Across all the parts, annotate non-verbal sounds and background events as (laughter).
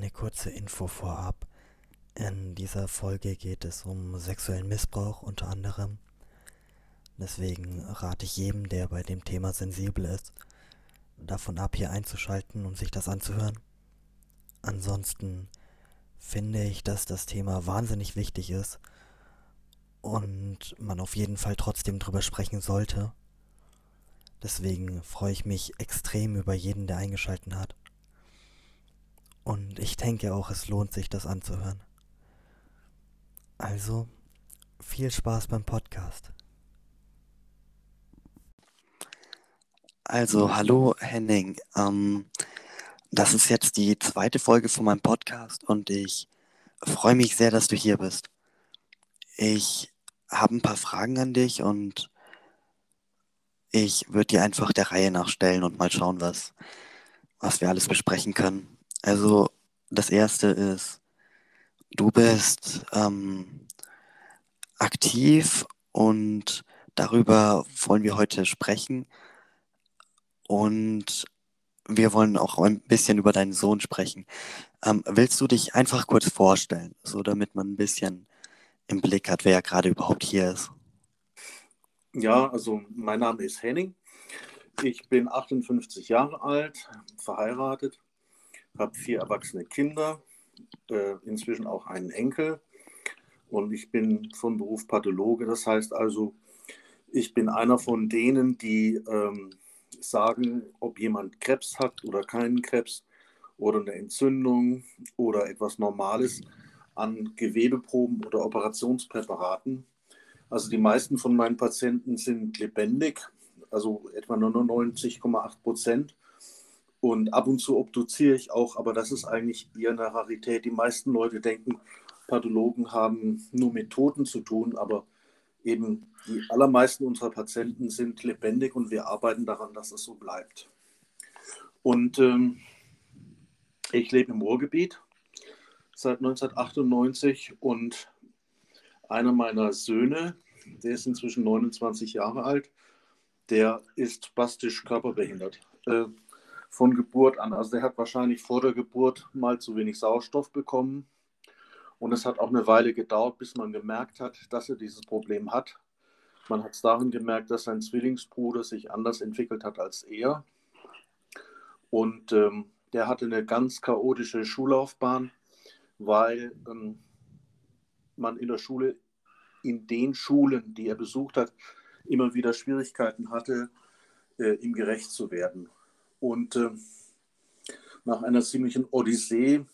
Eine kurze Info vorab. In dieser Folge geht es um sexuellen Missbrauch unter anderem. Deswegen rate ich jedem, der bei dem Thema sensibel ist, davon ab, hier einzuschalten und sich das anzuhören. Ansonsten finde ich, dass das Thema wahnsinnig wichtig ist und man auf jeden Fall trotzdem drüber sprechen sollte. Deswegen freue ich mich extrem über jeden, der eingeschalten hat. Und ich denke auch, es lohnt sich, das anzuhören. Also, viel Spaß beim Podcast. Also, hallo Henning. Ähm, das ist jetzt die zweite Folge von meinem Podcast und ich freue mich sehr, dass du hier bist. Ich habe ein paar Fragen an dich und ich würde dir einfach der Reihe nachstellen und mal schauen, was, was wir alles besprechen können. Also das erste ist, du bist ähm, aktiv und darüber wollen wir heute sprechen. Und wir wollen auch ein bisschen über deinen Sohn sprechen. Ähm, willst du dich einfach kurz vorstellen, so damit man ein bisschen im Blick hat, wer gerade überhaupt hier ist? Ja, also mein Name ist Henning. Ich bin 58 Jahre alt, verheiratet, habe vier erwachsene Kinder, äh, inzwischen auch einen Enkel und ich bin von Beruf Pathologe. Das heißt also, ich bin einer von denen, die ähm, sagen, ob jemand Krebs hat oder keinen Krebs oder eine Entzündung oder etwas Normales an Gewebeproben oder Operationspräparaten. Also die meisten von meinen Patienten sind lebendig, also etwa 99,8 Prozent. Und ab und zu obduziere ich auch, aber das ist eigentlich eher eine Rarität. Die meisten Leute denken, Pathologen haben nur mit Toten zu tun, aber eben die allermeisten unserer Patienten sind lebendig und wir arbeiten daran, dass es so bleibt. Und ähm, ich lebe im Ruhrgebiet seit 1998 und einer meiner Söhne, der ist inzwischen 29 Jahre alt, der ist spastisch körperbehindert. Äh, von Geburt an. Also der hat wahrscheinlich vor der Geburt mal zu wenig Sauerstoff bekommen. Und es hat auch eine Weile gedauert, bis man gemerkt hat, dass er dieses Problem hat. Man hat es darin gemerkt, dass sein Zwillingsbruder sich anders entwickelt hat als er. Und ähm, der hatte eine ganz chaotische Schullaufbahn, weil ähm, man in der Schule, in den Schulen, die er besucht hat, immer wieder Schwierigkeiten hatte, äh, ihm gerecht zu werden. Und äh, nach einer ziemlichen Odyssee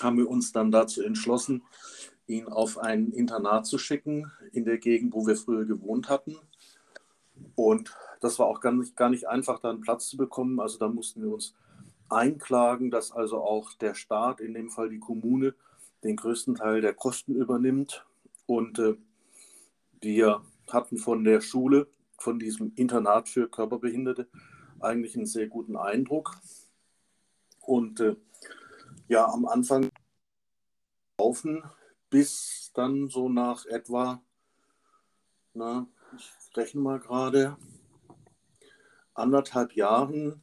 haben wir uns dann dazu entschlossen, ihn auf ein Internat zu schicken in der Gegend, wo wir früher gewohnt hatten. Und das war auch gar nicht, gar nicht einfach, da einen Platz zu bekommen. Also da mussten wir uns einklagen, dass also auch der Staat, in dem Fall die Kommune, den größten Teil der Kosten übernimmt. Und äh, wir hatten von der Schule, von diesem Internat für Körperbehinderte, eigentlich einen sehr guten Eindruck. Und äh, ja, am Anfang laufen, bis dann so nach etwa, na, ich rechne mal gerade, anderthalb Jahren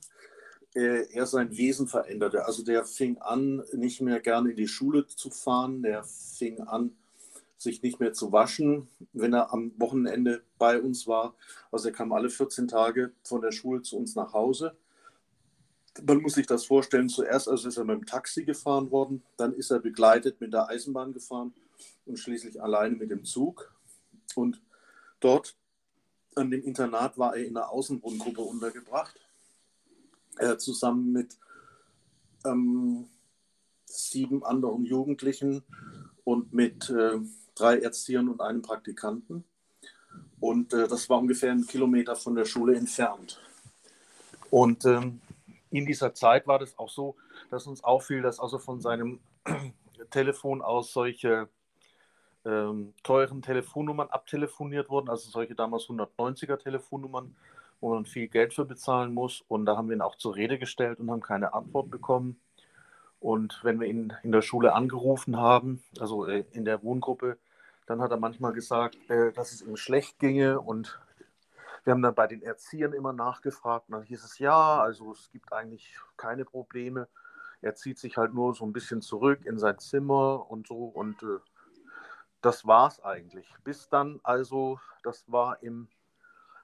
äh, er sein Wesen veränderte. Also der fing an, nicht mehr gerne in die Schule zu fahren, der fing an, sich nicht mehr zu waschen, wenn er am Wochenende bei uns war. Also er kam alle 14 Tage von der Schule zu uns nach Hause. Man muss sich das vorstellen, zuerst also ist er mit dem Taxi gefahren worden, dann ist er begleitet mit der Eisenbahn gefahren und schließlich alleine mit dem Zug. Und dort an dem Internat war er in einer Außenwohngruppe untergebracht, äh, zusammen mit ähm, sieben anderen Jugendlichen und mit äh, drei Erziehern und einem Praktikanten. Und äh, das war ungefähr einen Kilometer von der Schule entfernt. Und ähm, in dieser Zeit war das auch so, dass uns auffiel, dass also von seinem (clears throat) Telefon aus solche ähm, teuren Telefonnummern abtelefoniert wurden, also solche damals 190er Telefonnummern, wo man viel Geld für bezahlen muss. Und da haben wir ihn auch zur Rede gestellt und haben keine Antwort bekommen. Und wenn wir ihn in der Schule angerufen haben, also äh, in der Wohngruppe, dann hat er manchmal gesagt, äh, dass es ihm schlecht ginge und wir haben dann bei den Erziehern immer nachgefragt und dann hieß es ja, also es gibt eigentlich keine Probleme. er zieht sich halt nur so ein bisschen zurück in sein Zimmer und so und äh, das war's eigentlich. Bis dann also, das war im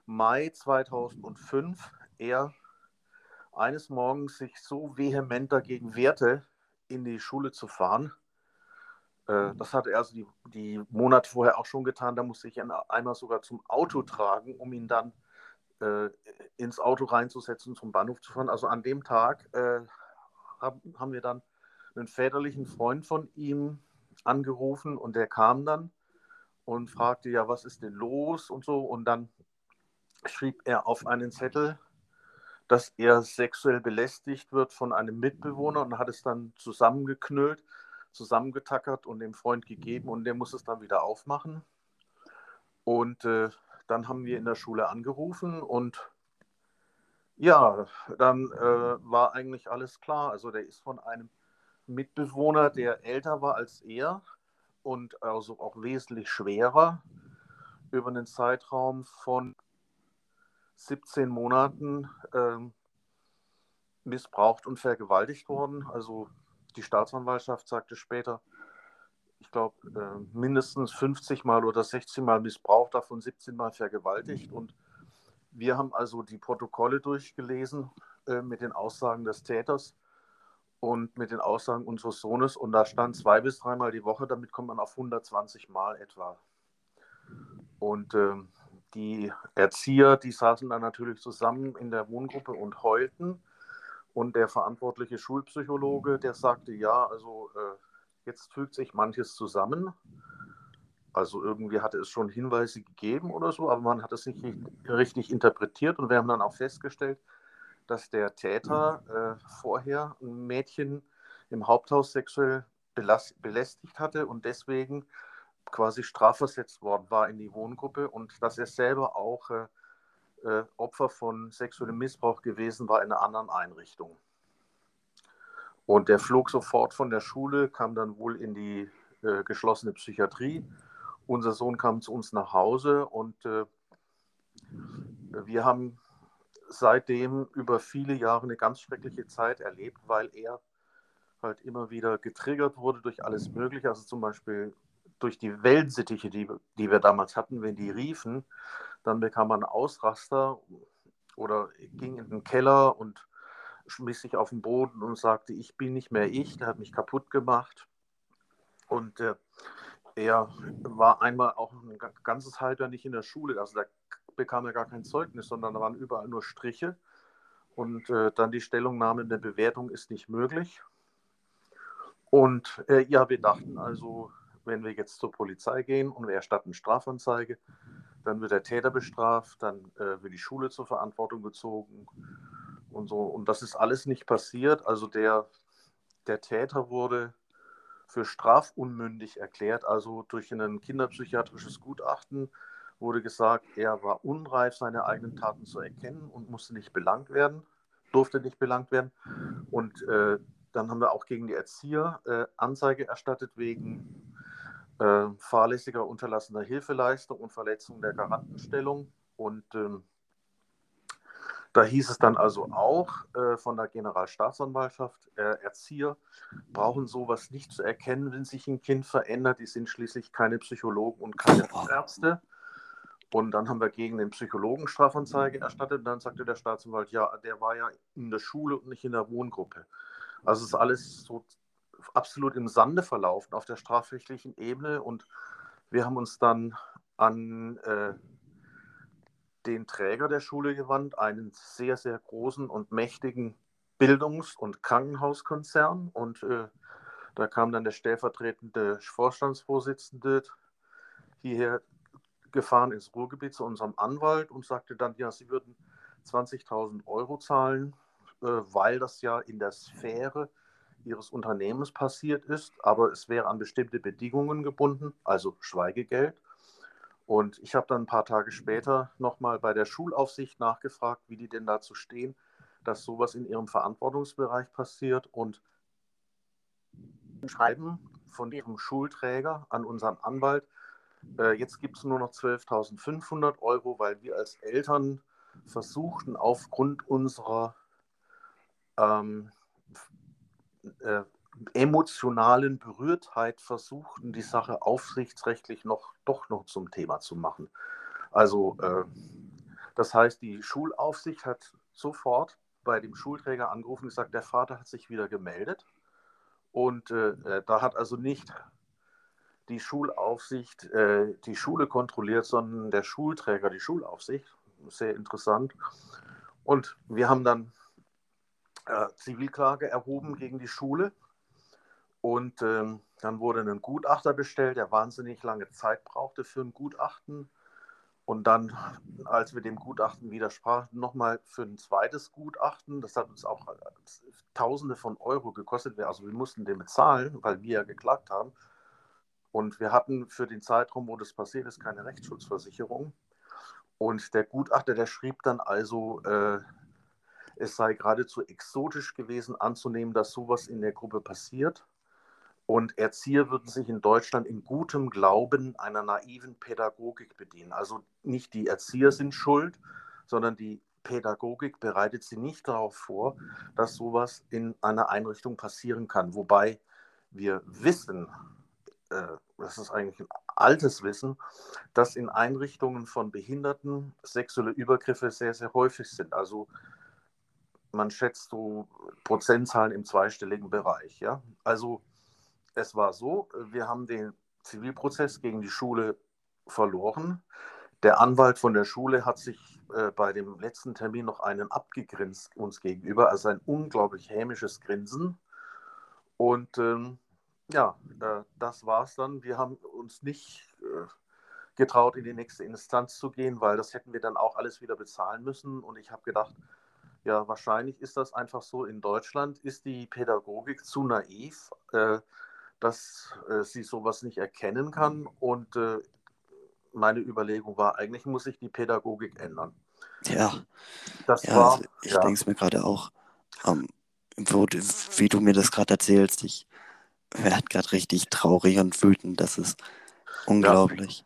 Mai 2005, er eines Morgens sich so vehement dagegen wehrte, in die Schule zu fahren. Äh, das hatte er also die, die Monate vorher auch schon getan. Da musste ich ihn einmal sogar zum Auto tragen, um ihn dann äh, ins Auto reinzusetzen, zum Bahnhof zu fahren. Also an dem Tag äh, haben, haben wir dann einen väterlichen Freund von ihm angerufen und der kam dann und fragte, ja, was ist denn los und so. Und dann schrieb er auf einen Zettel, dass er sexuell belästigt wird von einem Mitbewohner und hat es dann zusammengeknüllt, zusammengetackert und dem Freund gegeben und der muss es dann wieder aufmachen. Und äh, dann haben wir in der Schule angerufen und ja, dann äh, war eigentlich alles klar. Also der ist von einem Mitbewohner, der älter war als er und also auch wesentlich schwerer, über einen Zeitraum von 17 Monaten äh, missbraucht und vergewaltigt worden. Also die Staatsanwaltschaft sagte später, ich glaube, äh, mindestens 50 Mal oder 16 Mal missbraucht, davon 17 Mal vergewaltigt. Und wir haben also die Protokolle durchgelesen äh, mit den Aussagen des Täters und mit den Aussagen unseres Sohnes. Und da stand zwei bis dreimal die Woche, damit kommt man auf 120 Mal etwa. Und äh, die Erzieher, die saßen dann natürlich zusammen in der Wohngruppe und heulten. Und der verantwortliche Schulpsychologe, der sagte, ja, also äh, jetzt fügt sich manches zusammen. Also irgendwie hatte es schon Hinweise gegeben oder so, aber man hat es nicht richtig interpretiert. Und wir haben dann auch festgestellt, dass der Täter äh, vorher ein Mädchen im Haupthaus sexuell belästigt hatte und deswegen quasi strafversetzt worden war in die Wohngruppe und dass er selber auch äh, äh, Opfer von sexuellem Missbrauch gewesen war in einer anderen Einrichtung. Und der flog sofort von der Schule, kam dann wohl in die äh, geschlossene Psychiatrie. Unser Sohn kam zu uns nach Hause und äh, wir haben seitdem über viele Jahre eine ganz schreckliche Zeit erlebt, weil er halt immer wieder getriggert wurde durch alles Mögliche. Also zum Beispiel durch die Wellensittiche, die, die wir damals hatten, wenn die riefen, dann bekam man Ausraster oder ging in den Keller und schmiss sich auf den Boden und sagte, ich bin nicht mehr ich, der hat mich kaputt gemacht. Und äh, er war einmal auch ein ganzes Halbjahr nicht in der Schule, also da bekam er gar kein Zeugnis, sondern da waren überall nur Striche. Und äh, dann die Stellungnahme in der Bewertung ist nicht möglich. Und äh, ja, wir dachten also, wenn wir jetzt zur Polizei gehen und wir erstatten Strafanzeige, dann wird der Täter bestraft, dann äh, wird die Schule zur Verantwortung gezogen und so. Und das ist alles nicht passiert. Also der, der Täter wurde für strafunmündig erklärt, also durch ein kinderpsychiatrisches Gutachten wurde gesagt, er war unreif, seine eigenen Taten zu erkennen und musste nicht belangt werden, durfte nicht belangt werden. Und äh, dann haben wir auch gegen die Erzieher äh, Anzeige erstattet wegen äh, fahrlässiger unterlassener Hilfeleistung und Verletzung der Garantenstellung. Und ähm, da hieß es dann also auch äh, von der Generalstaatsanwaltschaft, äh, Erzieher brauchen sowas nicht zu erkennen, wenn sich ein Kind verändert. Die sind schließlich keine Psychologen und keine Ärzte. Und dann haben wir gegen den Psychologen Strafanzeige erstattet. Und dann sagte der Staatsanwalt, ja, der war ja in der Schule und nicht in der Wohngruppe. Also es ist alles so absolut im Sande verlaufen auf der strafrechtlichen Ebene. Und wir haben uns dann an äh, den Träger der Schule gewandt, einen sehr, sehr großen und mächtigen Bildungs- und Krankenhauskonzern. Und äh, da kam dann der stellvertretende Vorstandsvorsitzende hierher gefahren ins Ruhrgebiet zu unserem Anwalt und sagte dann, ja, sie würden 20.000 Euro zahlen, äh, weil das ja in der Sphäre ihres Unternehmens passiert ist, aber es wäre an bestimmte Bedingungen gebunden, also Schweigegeld. Und ich habe dann ein paar Tage später nochmal bei der Schulaufsicht nachgefragt, wie die denn dazu stehen, dass sowas in ihrem Verantwortungsbereich passiert und Schreiben von ihrem Schulträger an unseren Anwalt. Äh, jetzt gibt es nur noch 12.500 Euro, weil wir als Eltern versuchten, aufgrund unserer ähm, äh, emotionalen Berührtheit versuchten, die Sache aufsichtsrechtlich noch, doch noch zum Thema zu machen. Also äh, das heißt, die Schulaufsicht hat sofort bei dem Schulträger angerufen und gesagt, der Vater hat sich wieder gemeldet. Und äh, äh da hat also nicht die Schulaufsicht äh, die Schule kontrolliert, sondern der Schulträger die Schulaufsicht. Sehr interessant. Und wir haben dann äh, Zivilklage erhoben gegen die Schule. Und ähm, dann wurde ein Gutachter bestellt, der wahnsinnig lange Zeit brauchte für ein Gutachten. Und dann, als wir dem Gutachten widersprachen, nochmal für ein zweites Gutachten. Das hat uns auch Tausende von Euro gekostet. Also wir mussten den bezahlen, weil wir ja geklagt haben. Und wir hatten für den Zeitraum, wo das passiert ist, keine Rechtsschutzversicherung. Und der Gutachter, der schrieb dann also, äh, es sei geradezu exotisch gewesen anzunehmen, dass sowas in der Gruppe passiert. Und Erzieher würden sich in Deutschland in gutem Glauben einer naiven Pädagogik bedienen. Also nicht die Erzieher sind schuld, sondern die Pädagogik bereitet sie nicht darauf vor, dass sowas in einer Einrichtung passieren kann. Wobei wir wissen, äh, das ist eigentlich ein altes Wissen, dass in Einrichtungen von Behinderten sexuelle Übergriffe sehr, sehr häufig sind. Also man schätzt so Prozentzahlen im zweistelligen Bereich. Ja? Also es war so, wir haben den Zivilprozess gegen die Schule verloren. Der Anwalt von der Schule hat sich äh, bei dem letzten Termin noch einen abgegrinst uns gegenüber, also ein unglaublich hämisches Grinsen. Und ähm, ja, äh, das war's dann. Wir haben uns nicht äh, getraut, in die nächste Instanz zu gehen, weil das hätten wir dann auch alles wieder bezahlen müssen. Und ich habe gedacht, ja, wahrscheinlich ist das einfach so. In Deutschland ist die Pädagogik zu naiv, äh, dass äh, sie sowas nicht erkennen kann. Und äh, meine Überlegung war, eigentlich muss sich die Pädagogik ändern. Ja, das ja, war, also ich ja. denke es mir gerade auch, ähm, wo, wie du mir das gerade erzählst, ich werde gerade richtig traurig und wütend, das ist unglaublich. Ja.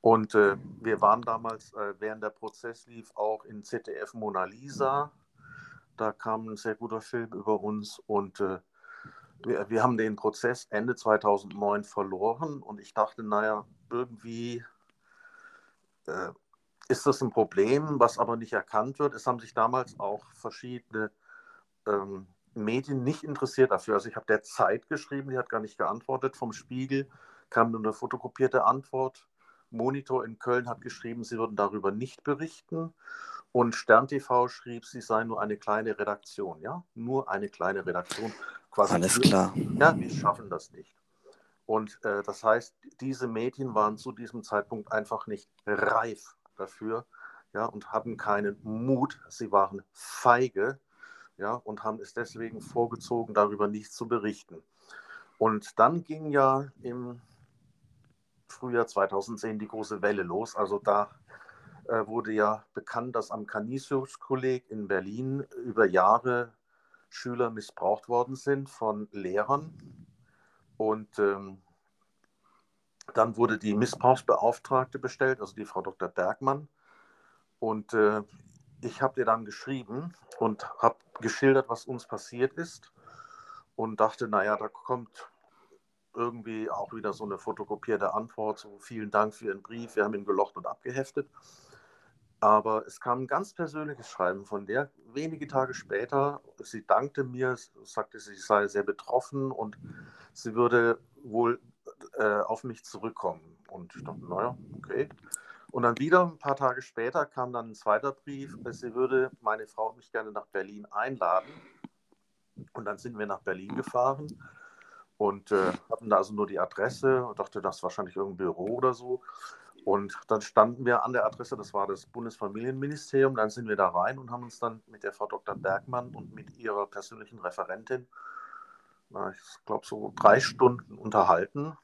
Und äh, wir waren damals, äh, während der Prozess lief, auch in ZDF Mona Lisa da kam ein sehr guter Film über uns und äh, wir, wir, haben den Prozess Ende 2009 verloren und ich dachte, naja, irgendwie äh, ist das ein Problem, was aber nicht erkannt wird. Es haben sich damals auch verschiedene ähm, Medien nicht interessiert dafür. Also ich habe der Zeit geschrieben, die hat gar nicht geantwortet. Vom Spiegel kam nur eine fotokopierte Antwort. Monitor in Köln hat geschrieben, sie würden darüber nicht berichten. Und Stern TV schrieb, sie sei nur eine kleine Redaktion, ja, nur eine kleine Redaktion. Quasi Alles klar. Ja, wir schaffen das nicht. Und äh, das heißt, diese Medien waren zu diesem Zeitpunkt einfach nicht reif dafür, ja, und hatten keinen Mut. Sie waren feige, ja, und haben es deswegen vorgezogen, darüber nichts zu berichten. Und dann ging ja im Frühjahr 2010 die große Welle los. Also da äh, wurde ja bekannt, dass am Canisius-Kolleg in Berlin über Jahre Schüler missbraucht worden sind von Lehrern. Und ähm, dann wurde die Missbrauchsbeauftragte bestellt, also die Frau Dr. Bergmann. Und äh, ich habe dir dann geschrieben und habe geschildert, was uns passiert ist. Und dachte, naja, da kommt irgendwie auch wieder so eine fotokopierte Antwort. So, vielen Dank für Ihren Brief, wir haben ihn gelocht und abgeheftet. Aber es kam ein ganz persönliches Schreiben von der. Wenige Tage später, sie dankte mir, sagte, sie sei sehr betroffen und sie würde wohl äh, auf mich zurückkommen. Und ich dachte, naja, okay. Und dann wieder ein paar Tage später kam dann ein zweiter Brief, sie würde meine Frau mich gerne nach Berlin einladen. Und dann sind wir nach Berlin gefahren und äh, hatten da also nur die Adresse und dachte, das ist wahrscheinlich irgendein Büro oder so. Und dann standen wir an der Adresse, das war das Bundesfamilienministerium. Dann sind wir da rein und haben uns dann mit der Frau Dr. Bergmann und mit ihrer persönlichen Referentin, ich glaube, so drei Stunden unterhalten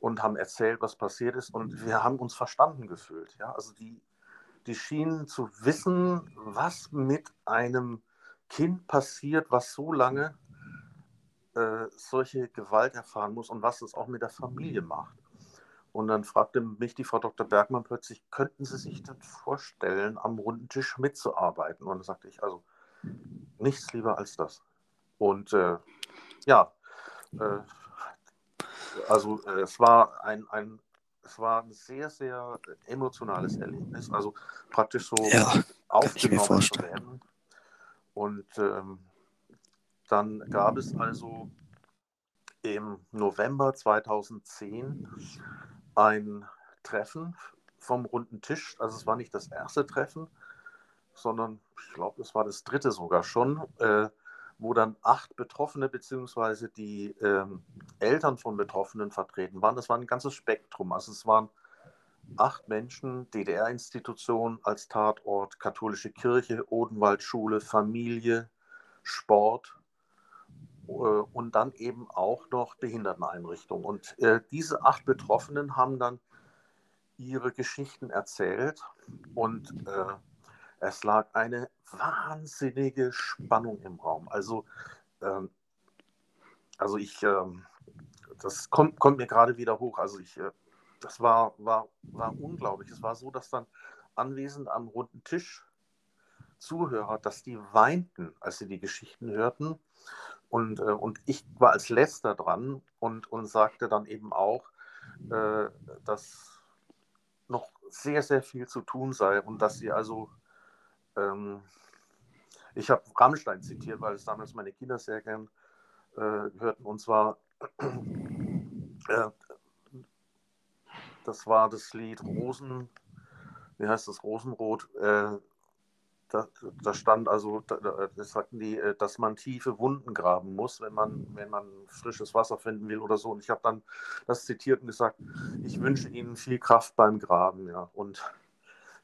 und haben erzählt, was passiert ist. Und wir haben uns verstanden gefühlt. Ja? Also die, die schienen zu wissen, was mit einem Kind passiert, was so lange äh, solche Gewalt erfahren muss und was es auch mit der Familie macht. Und dann fragte mich die Frau Dr. Bergmann plötzlich, könnten Sie sich denn vorstellen, am runden Tisch mitzuarbeiten? Und dann sagte ich, also nichts lieber als das. Und äh, ja, äh, also äh, es war ein, ein es war ein sehr, sehr emotionales Erlebnis. Also praktisch so Ja, aufgenommen zu werden. Und ähm, dann gab es also im November 2010 ein Treffen vom runden Tisch. Also es war nicht das erste Treffen, sondern ich glaube, es war das dritte sogar schon, äh, wo dann acht Betroffene bzw. die ähm, Eltern von Betroffenen vertreten waren. Das war ein ganzes Spektrum. Also es waren acht Menschen, DDR-Institution als Tatort, katholische Kirche, Odenwaldschule, Familie, Sport äh, und dann eben auch noch Behinderteneinrichtungen. Und äh, diese acht Betroffenen haben dann ihre Geschichten erzählt und äh, es lag eine wahnsinnige Spannung im Raum. Also, ähm, also ich, ähm, das kommt, kommt mir gerade wieder hoch. Also ich, äh, das war, war, war unglaublich. Es war so, dass dann anwesend am runden Tisch Zuhörer, dass die weinten, als sie die Geschichten hörten. Und, äh, und ich war als letzter dran und, und sagte dann eben auch, äh, dass noch sehr, sehr viel zu tun sei und dass sie also ähm, ich habe Rammstein zitiert, weil es damals meine Kinder sehr gern äh, hörten. Und zwar, äh, das war das Lied Rosen, wie heißt das, Rosenrot. Äh, da, da, stand also, da, das sagten die, äh, dass man tiefe Wunden graben muss, wenn man, wenn man frisches Wasser finden will oder so. Und ich habe dann das zitiert und gesagt, ich wünsche Ihnen viel Kraft beim Graben. Ja. Und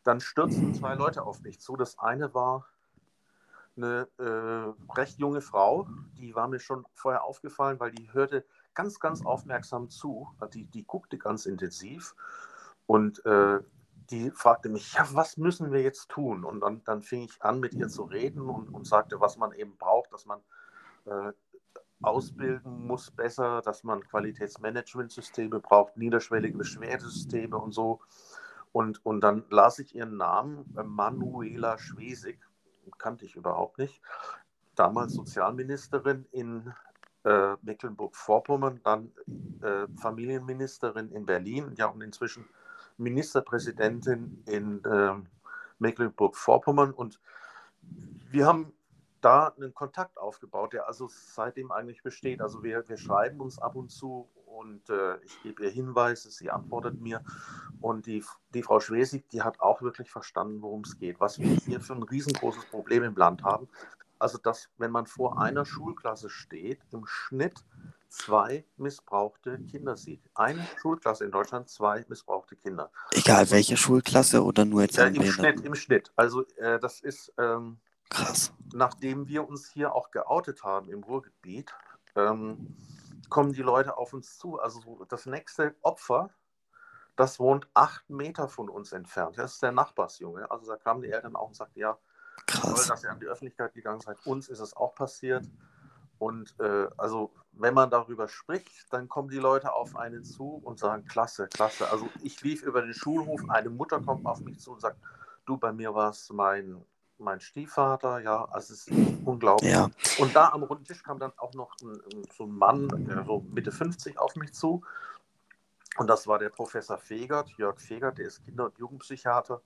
dann stürzten zwei Leute auf mich zu. Das eine war eine äh, recht junge Frau, die war mir schon vorher aufgefallen, weil die hörte ganz, ganz aufmerksam zu. Die, die guckte ganz intensiv und äh, die fragte mich, ja, was müssen wir jetzt tun? Und dann, dann fing ich an, mit ihr zu reden und, und sagte, was man eben braucht, dass man äh, ausbilden muss besser, dass man Qualitätsmanagementsysteme braucht, niederschwellige Beschwerdesysteme und so. Und, und dann las ich ihren Namen, äh, Manuela Schwesig, kannte ich überhaupt nicht. Damals Sozialministerin in äh, Mecklenburg-Vorpommern, dann äh, Familienministerin in Berlin, ja und inzwischen Ministerpräsidentin in äh, Mecklenburg-Vorpommern. Und wir haben da einen Kontakt aufgebaut, der also seitdem eigentlich besteht. Also wir, wir schreiben uns ab und zu und äh, ich gebe ihr Hinweise, sie antwortet mir. Und die, die Frau Schwesig, die hat auch wirklich verstanden, worum es geht. Was wir hier für ein riesengroßes Problem im Land haben. Also, dass, wenn man vor einer Schulklasse steht, im Schnitt zwei missbrauchte Kinder sieht. Eine Schulklasse in Deutschland, zwei missbrauchte Kinder. Egal welche Schulklasse oder nur jetzt ja, im Schnitt, im Schnitt. Also äh, das ist ähm, krass. Nachdem wir uns hier auch geoutet haben im Ruhrgebiet, ähm, kommen die Leute auf uns zu. Also das nächste Opfer, das wohnt acht Meter von uns entfernt. Das ist der Nachbarsjunge. Also da kamen die Eltern auch und sagten, ja, Krass. dass ihr an die Öffentlichkeit gegangen seid. Uns ist es auch passiert. Und äh, also wenn man darüber spricht, dann kommen die Leute auf einen zu und sagen, klasse, klasse. Also ich lief über den Schulhof, eine Mutter kommt auf mich zu und sagt, du, bei mir war es mein mein Stiefvater, ja, also es ist unglaublich. Ja. Und da am runden Tisch kam dann auch noch ein, so ein Mann, so Mitte 50 auf mich zu. Und das war der Professor Fegert, Jörg Fegert, der ist Kinder- und Jugendpsychiater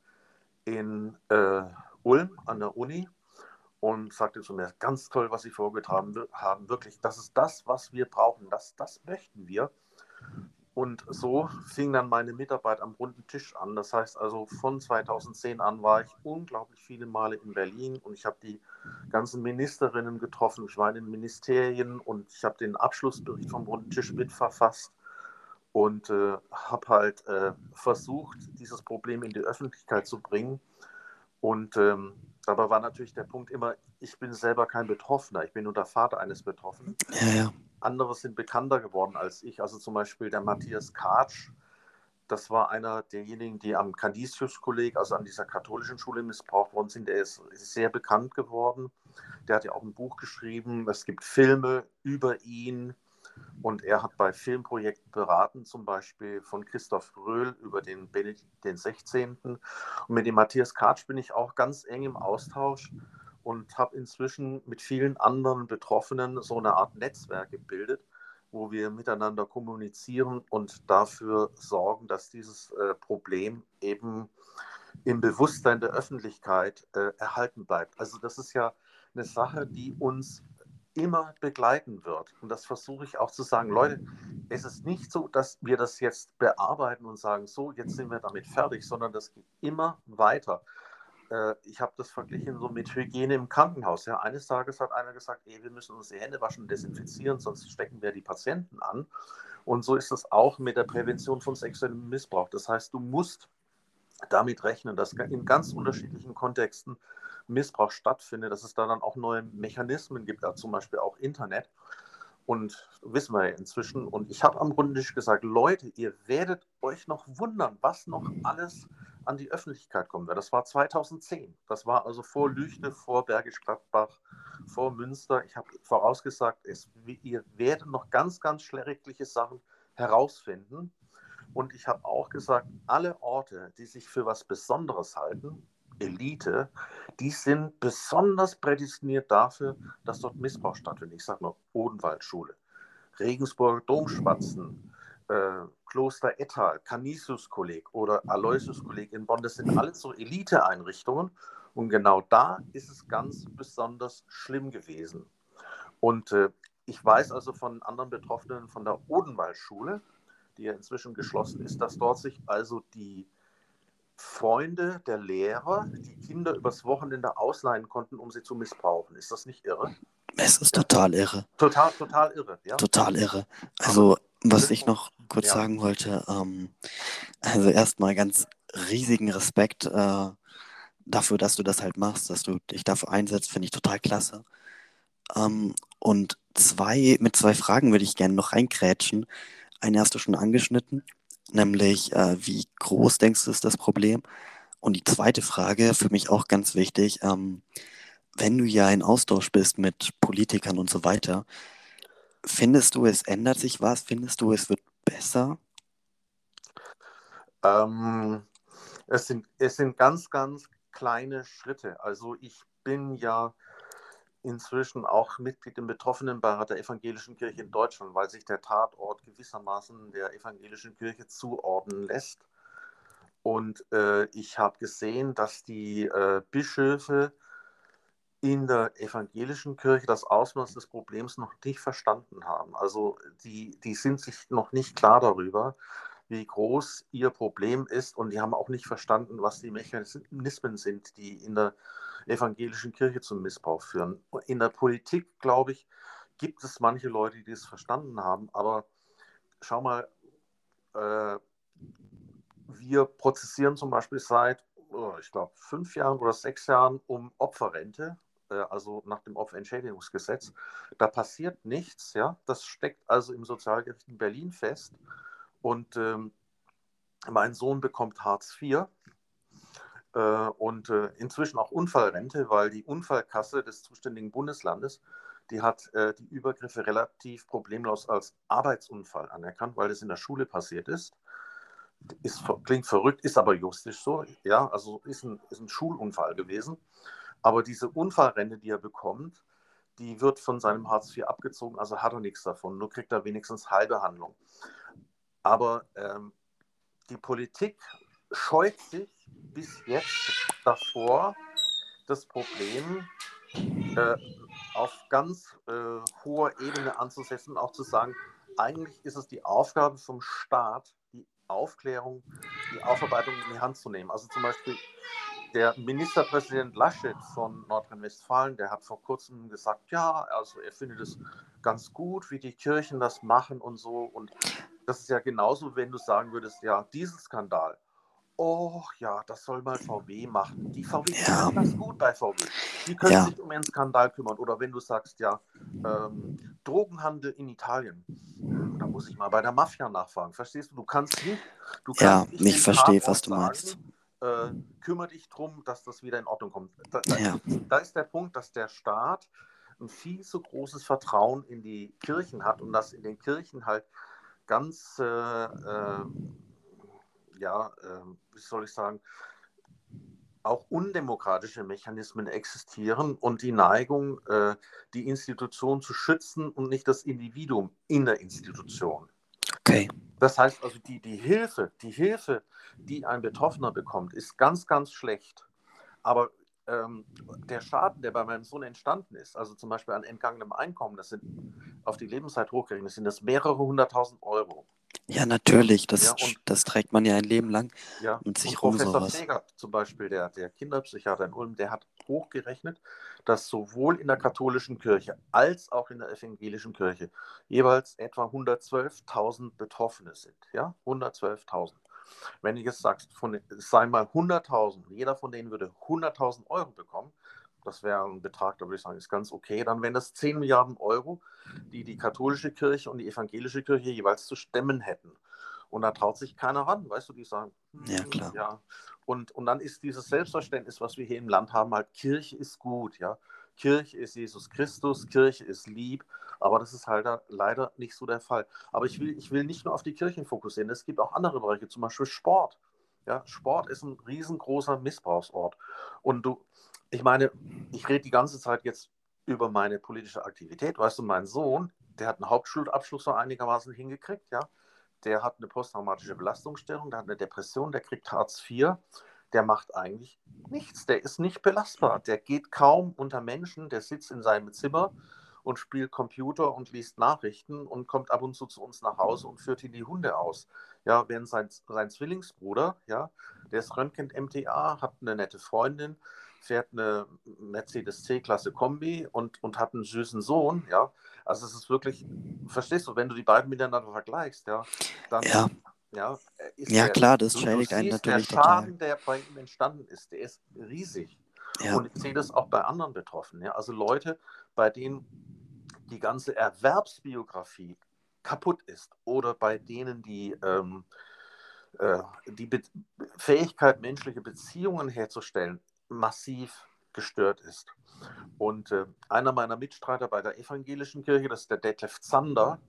in äh, Ulm an der Uni und sagte zu mir, ganz toll, was Sie vorgetragen haben, wirklich, das ist das, was wir brauchen, das, das möchten wir. Und so fing dann meine Mitarbeit am runden Tisch an. Das heißt also, von 2010 an war ich unglaublich viele Male in Berlin und ich habe die ganzen Ministerinnen getroffen. Ich war in den Ministerien und ich habe den Abschlussbericht vom runden Tisch mitverfasst und äh, habe halt äh, versucht, dieses Problem in die Öffentlichkeit zu bringen. Und ähm, dabei war natürlich der Punkt immer, ich bin selber kein Betroffener, ich bin nur der Vater eines Betroffenen. Ja, ja andere sind bekannter geworden als ich. Also zum Beispiel der Matthias Katsch, das war einer derjenigen, die am Canisius-Kolleg, also an dieser katholischen Schule missbraucht worden sind. Der ist, sehr bekannt geworden. Der hat ja auch ein Buch geschrieben. Es gibt Filme über ihn. Und er hat bei Filmprojekten beraten, zum Beispiel von Christoph Röhl über den den 16. Und mit dem Matthias Katsch bin ich auch ganz eng im Austausch. und habe inzwischen mit vielen anderen Betroffenen so eine Art Netzwerk gebildet, wo wir miteinander kommunizieren und dafür sorgen, dass dieses äh, Problem eben im Bewusstsein der Öffentlichkeit äh, erhalten bleibt. Also das ist ja eine Sache, die uns immer begleiten wird. Und das versuche ich auch zu sagen, Leute, es ist nicht so, dass wir das jetzt bearbeiten und sagen, so, jetzt sind wir damit fertig, sondern das geht immer weiter. Äh, ich habe das verglichen so mit Hygiene im Krankenhaus. Ja, eines Tages hat einer gesagt, ey, wir müssen uns die Hände waschen und desinfizieren, sonst stecken wir die Patienten an. Und so ist es auch mit der Prävention von sexuellem Missbrauch. Das heißt, du musst damit rechnen, dass in ganz unterschiedlichen Kontexten Missbrauch stattfindet, dass es da dann auch neue Mechanismen gibt, ja, zum Beispiel auch Internet. Und wissen wir ja inzwischen. Und ich habe am Rundtisch gesagt, Leute, ihr werdet euch noch wundern, was noch alles an die Öffentlichkeit kommen wird. Das war 2010. Das war also vor Lüchte, vor Bergisch Gladbach, vor Münster. Ich habe vorausgesagt, es, ihr werdet noch ganz, ganz schreckliche Sachen herausfinden. Und ich habe auch gesagt, alle Orte, die sich für was Besonderes halten, Elite, die sind besonders prädestiniert dafür, dass dort Missbrauch stattfindet. Ich sage mal Odenwaldschule, Regensburger Domschwatzen, äh, Kloster Ettal, Canisius-Kolleg oder Aloysius-Kolleg in Bonn. Das sind alles so Elite-Einrichtungen. Und genau da ist es ganz besonders schlimm gewesen. Und äh, ich weiß also von anderen Betroffenen von der Odenwaldschule, die ja inzwischen geschlossen ist, dass dort sich also die Freunde der Lehrer die Kinder übers Wochenende ausleihen konnten, um sie zu missbrauchen. Ist das nicht irre? Es ist total irre. Total, total irre, ja. Total irre. Also, was ich noch kurz ja. sagen wollte, ähm, also erstmal ganz riesigen Respekt äh, dafür, dass du das halt machst, dass du dich dafür einsetzt, finde ich total klasse. Ähm, und zwei, mit zwei Fragen würde ich gerne noch reinkrätschen. Eine hast du schon angeschnitten nämlich äh, wie groß denkst du ist das Problem? Und die zweite Frage, für mich auch ganz wichtig, ähm, wenn du ja in Austausch bist mit Politikern und so weiter, findest du, es ändert sich was? Findest du, es wird besser? Ähm, es, sind, es sind ganz, ganz kleine Schritte. Also ich bin ja inzwischen auch Mitglied im Betroffenenbeirat der Evangelischen Kirche in Deutschland, weil sich der Tatort gewissermaßen der Evangelischen Kirche zuordnen lässt. Und äh, ich habe gesehen, dass die äh, Bischöfe in der evangelischen Kirche das Ausmaß des Problems noch nicht verstanden haben. Also die, die sind sich noch nicht klar darüber, wie groß ihr Problem ist und die haben auch nicht verstanden, was die Mechanismen sind, die in der evangelischen Kirche zum Missbrauch führen. In der Politik, glaube ich, gibt es manche Leute, die das verstanden haben, aber schau mal, äh, wir prozessieren zum Beispiel seit, oh, ich glaube, fünf Jahren oder sechs Jahren um Opferrente, äh, also nach dem Opferentschädigungsgesetz. Da passiert nichts, ja. Das steckt also im Sozialgericht in Berlin fest. Und ähm, mein Sohn bekommt Hartz IV und äh, inzwischen auch Unfallrente, weil die Unfallkasse des zuständigen Bundeslandes, die hat äh, die Übergriffe relativ problemlos als Arbeitsunfall anerkannt, weil das in der Schule passiert ist. ist klingt verrückt, ist aber justisch so. Ja, also ist ein, ist ein Schulunfall gewesen. Aber diese Unfallrente, die er bekommt, die wird von seinem Hartz IV abgezogen, also hat er nichts davon. Nur kriegt er wenigstens Heilbehandlung. Aber ähm, die Politik scheut sich bis jetzt davor, das Problem äh, auf ganz äh, hoher Ebene anzusetzen, auch zu sagen, eigentlich ist es die Aufgabe vom Staat, die Aufklärung, die Aufarbeitung in die Hand zu nehmen. Also zum Beispiel der Ministerpräsident Laschet von Nordrhein-Westfalen, der hat vor kurzem gesagt, ja, also er findet es ganz gut, wie die Kirchen das machen und so. Und das ist ja genauso, wenn du sagen würdest, ja, Dieselskandal oh ja, das soll mal VW machen. Die VW ja. machen das gut bei VW. Die können ja. sich um einen Skandal kümmern. Oder wenn du sagst, ja, ähm, Drogenhandel in Italien, da muss ich mal bei der Mafia nachfragen. Verstehst du? Du kannst nicht. Du kannst ja, nicht ich verstehe, was du meinst. Äh, kümmere dich darum, dass das wieder in Ordnung kommt. Da, da, ja. da ist der Punkt, dass der Staat ein viel zu großes Vertrauen in die Kirchen hat und dass in den Kirchen halt ganz äh, äh, ja, äh, wie soll ich sagen, auch undemokratische Mechanismen existieren und die Neigung, äh, die Institution zu schützen und nicht das Individuum in der Institution. Okay. Das heißt also, die, die Hilfe, die Hilfe, die ein Betroffener bekommt, ist ganz, ganz schlecht. Aber ähm, der Schaden, der bei meinem Sohn entstanden ist, also zum Beispiel an entgangenem Einkommen, das sind auf die Lebenszeit hochgerechnet, sind das mehrere hunderttausend Euro. Ja, natürlich. Das, Ja, und- das trägt man ja ein Leben lang Ja, mit sich und rum Professor sowas. Feger zum Beispiel, der, der Kinderpsychiater in Ulm, der hat hochgerechnet, dass sowohl in der katholischen Kirche als auch in der evangelischen Kirche jeweils etwa 112.000 Betroffene sind. Ja, 112.000. Wenn du jetzt sagst, von, es seien mal 100.000, jeder von denen würde 100.000 Euro bekommen, das wäre ein Betrag, da würde ich sagen, ist ganz okay, dann wären das 10 Milliarden Euro, die die katholische Kirche und die evangelische Kirche jeweils zu stemmen hätten. Und da traut sich keiner ran, weißt du, die sagen, hm, Ja, klar. Ja. Und, und dann ist dieses Selbstverständnis, was wir hier im Land haben, halt, Kirche ist gut, ja. Kirche ist Jesus Christus, Kirche ist lieb, aber das ist halt leider nicht so der Fall. Aber ich will, ich will nicht nur auf die Kirchen fokussieren, es gibt auch andere Bereiche, zum Beispiel Sport. Ja, Sport ist ein riesengroßer Missbrauchsort. Und du, ich meine, ich rede die ganze Zeit jetzt über meine politische Aktivität. Weißt du, mein Sohn, der hat einen Hauptschulabschluss so einigermaßen hingekriegt, ja. Der hat eine posttraumatische Belastungsstörung, der hat eine Depression, der kriegt Hartz IV, der macht eigentlich nichts, der ist nicht belastbar, der geht kaum unter Menschen, der sitzt in seinem Zimmer und spielt Computer und liest Nachrichten und kommt ab und zu zu uns nach Hause und führt hier die Hunde aus. Ja, während sein, sein Zwillingsbruder, ja, der ist Röntgen-MTA, hat eine nette Freundin, fährt eine Mercedes C-Klasse Kombi und, und hat einen süßen Sohn, ja. Also es ist wirklich, verstehst du, wenn du die beiden miteinander vergleichst, ja, dann Ja, ja, ist ja der, klar, das schädigt einen natürlich der total. Schaden, der bei ihm entstanden ist, der ist riesig. Ja, Und ich sehe das auch bei anderen Betroffenen. Ja? Also Leute, bei denen die ganze Erwerbsbiografie kaputt ist oder bei denen die, ähm, äh, die Be Fähigkeit, menschliche Beziehungen herzustellen, massiv gestört ist. Und äh, einer meiner Mitstreiter bei der evangelischen Kirche, das ist der Detlef Zander,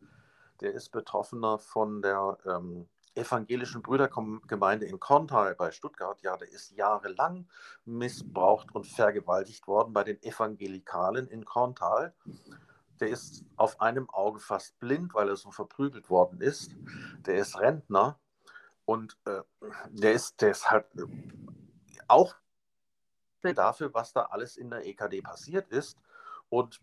der ist Betroffener von der ähm, evangelischen Brüdergemeinde in Korntal bei Stuttgart. Ja, der ist jahrelang missbraucht und vergewaltigt worden bei den Evangelikalen in Korntal. Der ist auf einem Auge fast blind, weil er so verprügelt worden ist. Der ist Rentner und äh, der, ist, halt äh, auch dafür, was da alles in der EKD passiert ist. Und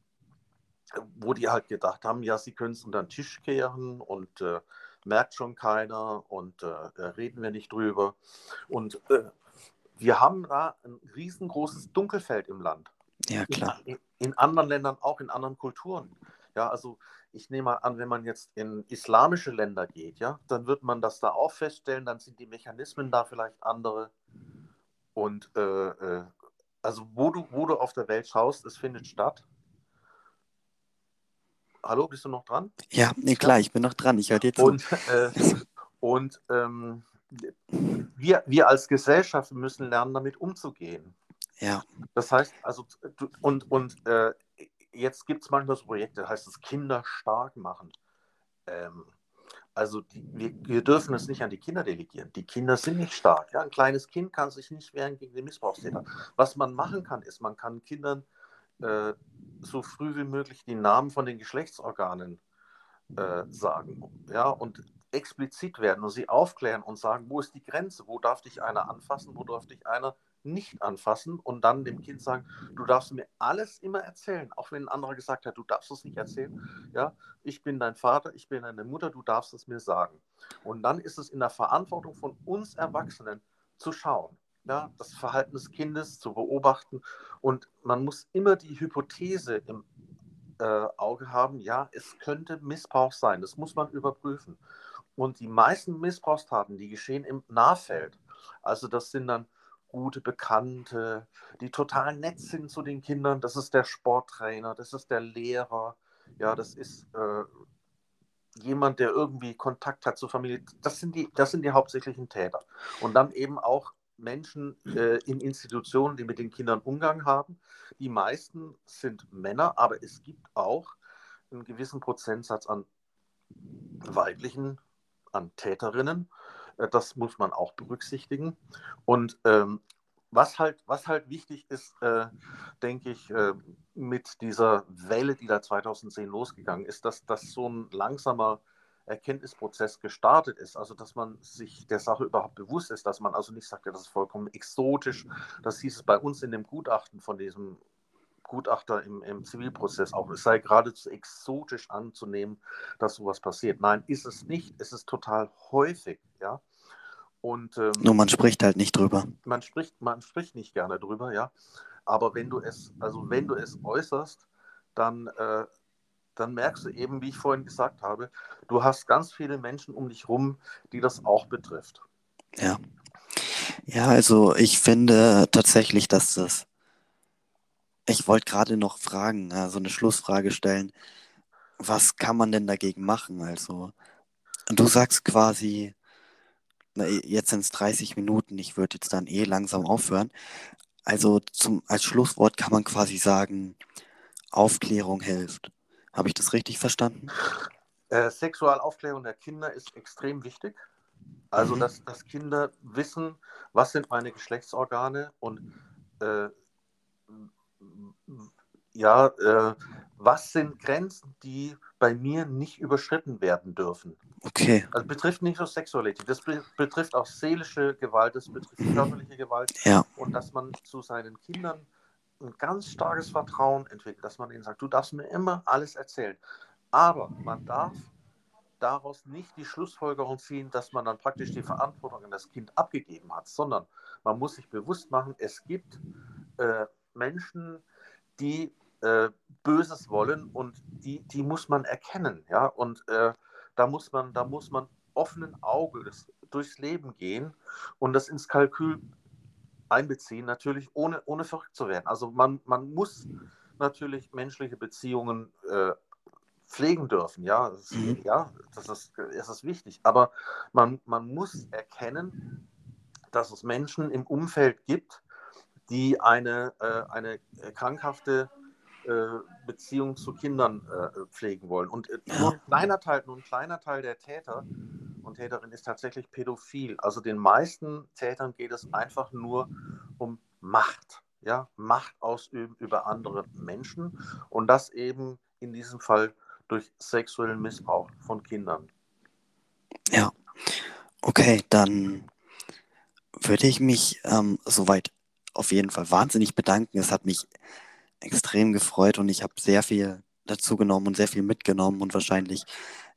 äh, wo die halt gedacht haben, ja, sie können es unter den Tisch kehren und äh, merkt schon keiner und äh, reden wir nicht drüber. Und äh, wir haben da ein riesengroßes Dunkelfeld im Land. ja, klar. In, in anderen Ländern auch, in anderen Kulturen. Ja, also ich nehme mal an, wenn man jetzt in islamische Länder geht, ja, dann wird man das da auch feststellen, dann sind die Mechanismen da vielleicht andere. Und äh, äh, also wo du, wo du auf der Welt schaust, es findet statt. Hallo, bist du noch dran? Ja, nee, klar, ich bin noch dran. Ich höre dir zu. Und, äh, und ähm, wir, wir als Gesellschaft müssen lernen, damit umzugehen. Ja, Das heißt, also, und, und äh, jetzt gibt es manchmal so Projekte, heißt es Kinder stark machen. Ähm, also wir, wir dürfen es nicht an die Kinder delegieren. Die Kinder sind nicht stark. Ja? Ein kleines Kind kann sich nicht wehren gegen den Missbrauchstäter. Was man machen kann, ist, man kann Kindern äh, so früh wie möglich die Namen von den Geschlechtsorganen äh, sagen. Ja? Und explizit werden und sie aufklären und sagen, wo ist die Grenze, wo darf dich einer anfassen, wo darf dich einer nicht anfassen und dann dem Kind sagen, du darfst mir alles immer erzählen, auch wenn ein anderer gesagt hat, du darfst es nicht erzählen. Ja, ich bin dein Vater, ich bin deine Mutter, du darfst es mir sagen. Und dann ist es in der Verantwortung von uns Erwachsenen zu schauen, ja, das Verhalten des Kindes zu beobachten und man muss immer die Hypothese im äh, Auge haben, ja, es könnte Missbrauch sein, das muss man überprüfen. Und die meisten Missbrauchstaten, die geschehen im Nahfeld. Also das sind dann gute Bekannte, die total nett sind zu den Kindern. Das ist der Sporttrainer, das ist der Lehrer, ja, das ist äh, jemand, der irgendwie Kontakt hat zur Familie. Das sind die, das sind die hauptsächlichen Täter. Und dann eben auch Menschen äh, in Institutionen, die mit den Kindern Umgang haben. Die meisten sind Männer, aber es gibt auch einen gewissen Prozentsatz an weiblichen, an Täterinnen. Äh, Das muss man auch berücksichtigen. Und ähm, was halt, was halt wichtig ist, äh, denke ich, äh, mit dieser Welle, die da 2010 losgegangen ist, dass das so ein langsamer Erkenntnisprozess gestartet ist. Also, dass man sich der Sache überhaupt bewusst ist, dass man also nicht sagt, ja, das ist vollkommen exotisch. Das hieß es bei uns in dem Gutachten von diesem Gutachter im, im Zivilprozess auch. Es sei geradezu exotisch anzunehmen, dass sowas passiert. Nein, ist es nicht. Es ist total häufig, ja. Und, ähm, Nur man spricht halt nicht drüber. Man spricht, man spricht nicht gerne drüber, ja. Aber wenn du es, also wenn du es äußerst, dann, äh, dann merkst du eben, wie ich vorhin gesagt habe, du hast ganz viele Menschen um dich rum, die das auch betrifft. Ja. Ja, also ich finde tatsächlich, dass das. Ich wollte gerade noch fragen, so also eine Schlussfrage stellen. Was kann man denn dagegen machen? Also, du sagst quasi, na, jetzt sind es 30 Minuten, ich würde jetzt dann eh langsam aufhören. Also zum, als Schlusswort kann man quasi sagen, Aufklärung hilft. Habe ich das richtig verstanden? Äh, Sexualaufklärung der Kinder ist extrem wichtig. Also, mhm. dass, dass Kinder wissen, was sind meine Geschlechtsorgane und äh, ja, äh, was sind Grenzen, die bei mir nicht überschritten werden dürfen. Okay. Also betrifft nicht nur Sexualität, das betrifft auch seelische Gewalt, das betrifft körperliche Gewalt. Ja. Und dass man zu seinen Kindern ein ganz starkes Vertrauen entwickelt, dass man ihnen sagt, du darfst mir immer alles erzählen. Aber man darf daraus nicht die Schlussfolgerung ziehen, dass man dann praktisch die Verantwortung an das Kind abgegeben hat, sondern man muss sich bewusst machen, es gibt äh, Menschen, die äh, Böses wollen und die, die muss man erkennen, ja, und äh, da muss man, da muss man offenen Auges durchs Leben gehen und das ins Kalkül einbeziehen, natürlich ohne, ohne verrückt zu werden. Also man, man muss natürlich menschliche Beziehungen äh, pflegen dürfen, ja, das ist, mhm. ja, das ist, das ist wichtig. Aber man, man muss erkennen, dass es Menschen im Umfeld gibt, die eine, äh, eine krankhafte äh, Beziehung zu Kindern äh, pflegen wollen. Und äh, nur, ein kleiner Teil, nur ein kleiner Teil der Täter und Täterin ist tatsächlich pädophil. Also den meisten Tätern geht es einfach nur um Macht. Ja, Macht ausüben über andere Menschen und das eben in diesem Fall durch sexuellen Missbrauch von Kindern. Ja, okay, dann würde ich mich ähm, soweit auf jeden Fall wahnsinnig bedanken. Es hat mich extrem gefreut und ich habe sehr viel dazu genommen und sehr viel mitgenommen und wahrscheinlich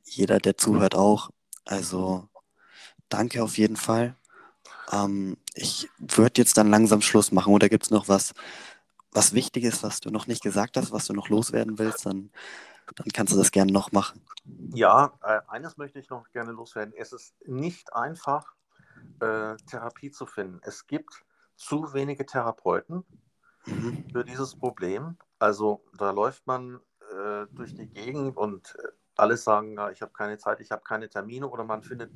jeder, der zuhört, auch. Also danke auf jeden Fall. Ähm, ich würde jetzt dann langsam Schluss machen oder gibt es noch was, was wichtig ist, was du noch nicht gesagt hast, was du noch loswerden willst, dann, dann kannst du das gerne noch machen. Ja, äh, eines möchte ich noch gerne loswerden. Es ist nicht einfach, äh, Therapie zu finden. Es gibt zu wenige Therapeuten mhm. für dieses Problem. Also da läuft man äh, durch die Gegend und äh, alle sagen, ja, ich habe keine Zeit, ich habe keine Termine oder man findet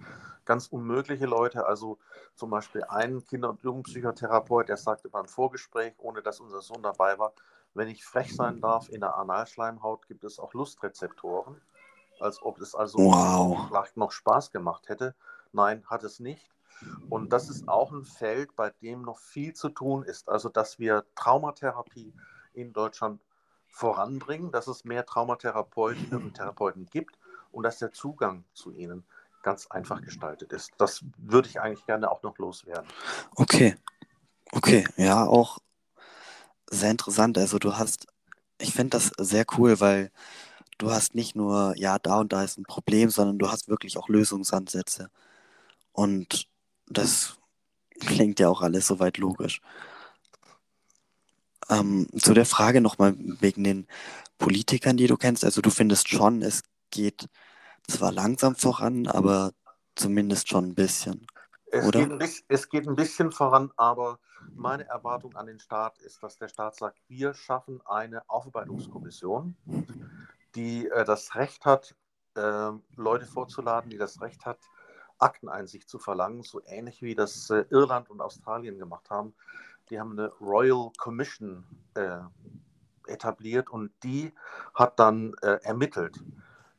ganz unmögliche Leute. Also zum Beispiel ein Kinder- und Jugendpsychotherapeut, der sagte beim Vorgespräch, ohne dass unser Sohn dabei war, wenn ich frech sein darf, in der Analschleimhaut gibt es auch Lustrezeptoren, als ob es also wow. noch Spaß gemacht hätte. Nein, hat es nicht. Und das ist auch ein Feld, bei dem noch viel zu tun ist. Also, dass wir Traumatherapie in Deutschland voranbringen, dass es mehr Traumatherapeutinnen und Therapeuten gibt und dass der Zugang zu ihnen ganz einfach gestaltet ist. Das würde ich eigentlich gerne auch noch loswerden. Okay. Okay, ja, auch sehr interessant. Also du hast, ich finde das sehr cool, weil du hast nicht nur, ja, da und da ist ein Problem, sondern du hast wirklich auch Lösungsansätze. Und das klingt ja auch alles soweit logisch. Ähm, zu der Frage nochmal wegen den Politikern, die du kennst. Also du findest schon, es geht zwar langsam voran, aber zumindest schon ein bisschen. Es, oder? Geht, ein bisschen, es geht ein bisschen voran, aber meine Erwartung an den Staat ist, dass der Staat sagt, wir schaffen eine Aufarbeitungskommission, die äh, das Recht hat, äh, Leute vorzuladen, die das Recht hat, Akteneinsicht zu verlangen, so ähnlich wie das äh, Irland und Australien gemacht haben. Die haben eine Royal Commission äh, etabliert und die hat dann äh, ermittelt.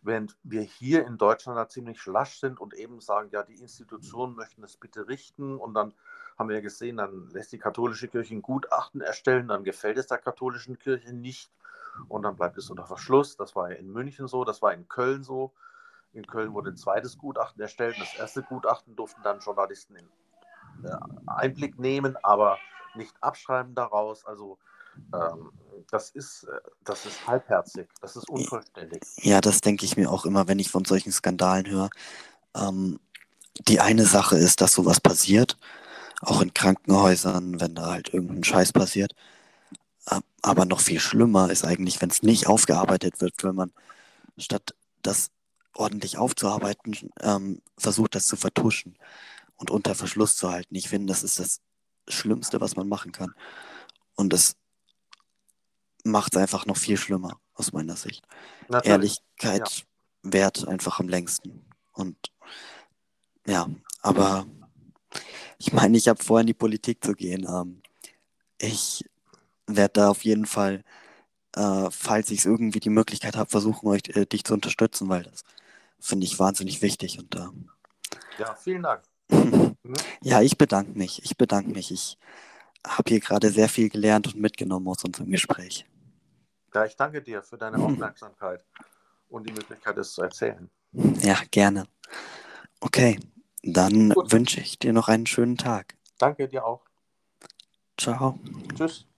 Während wir hier in Deutschland da ziemlich lasch sind und eben sagen, ja, die Institutionen möchten es bitte richten und dann haben wir gesehen, dann lässt die katholische Kirche ein Gutachten erstellen, dann gefällt es der katholischen Kirche nicht und dann bleibt es unter Verschluss. Das war ja in München so, das war in Köln so. In Köln wurde ein zweites Gutachten erstellt. Das erste Gutachten durften dann Journalisten in äh, Einblick nehmen, aber nicht abschreiben daraus. Also ähm, das, ist, äh, das ist halbherzig, das ist unvollständig. Ja, das denke ich mir auch immer, wenn ich von solchen Skandalen höre. Ähm, die eine Sache ist, dass sowas passiert, auch in Krankenhäusern, wenn da halt irgendein Scheiß passiert. Aber noch viel schlimmer ist eigentlich, wenn es nicht aufgearbeitet wird, wenn man statt das ordentlich aufzuarbeiten, ähm, versucht das zu vertuschen und unter Verschluss zu halten. Ich finde, das ist das Schlimmste, was man machen kann. Und das macht es einfach noch viel schlimmer, aus meiner Sicht. Natürlich. Ehrlichkeit ja. wert einfach am längsten. Und ja, aber ich meine, ich habe vor, in die Politik zu gehen. Ähm, ich werde da auf jeden Fall, äh, falls ich es irgendwie die Möglichkeit habe, versuchen, euch, äh, dich zu unterstützen, weil das finde ich wahnsinnig wichtig. Und, äh, ja, vielen Dank. (laughs) ja, ich bedanke mich. Ich bedanke mich. Ich habe hier gerade sehr viel gelernt und mitgenommen aus unserem Gespräch. Ja, ich danke dir für deine Aufmerksamkeit und die Möglichkeit, es zu erzählen. Ja, gerne. Okay, dann wünsche ich dir noch einen schönen Tag. Danke dir auch. Ciao. Tschüss.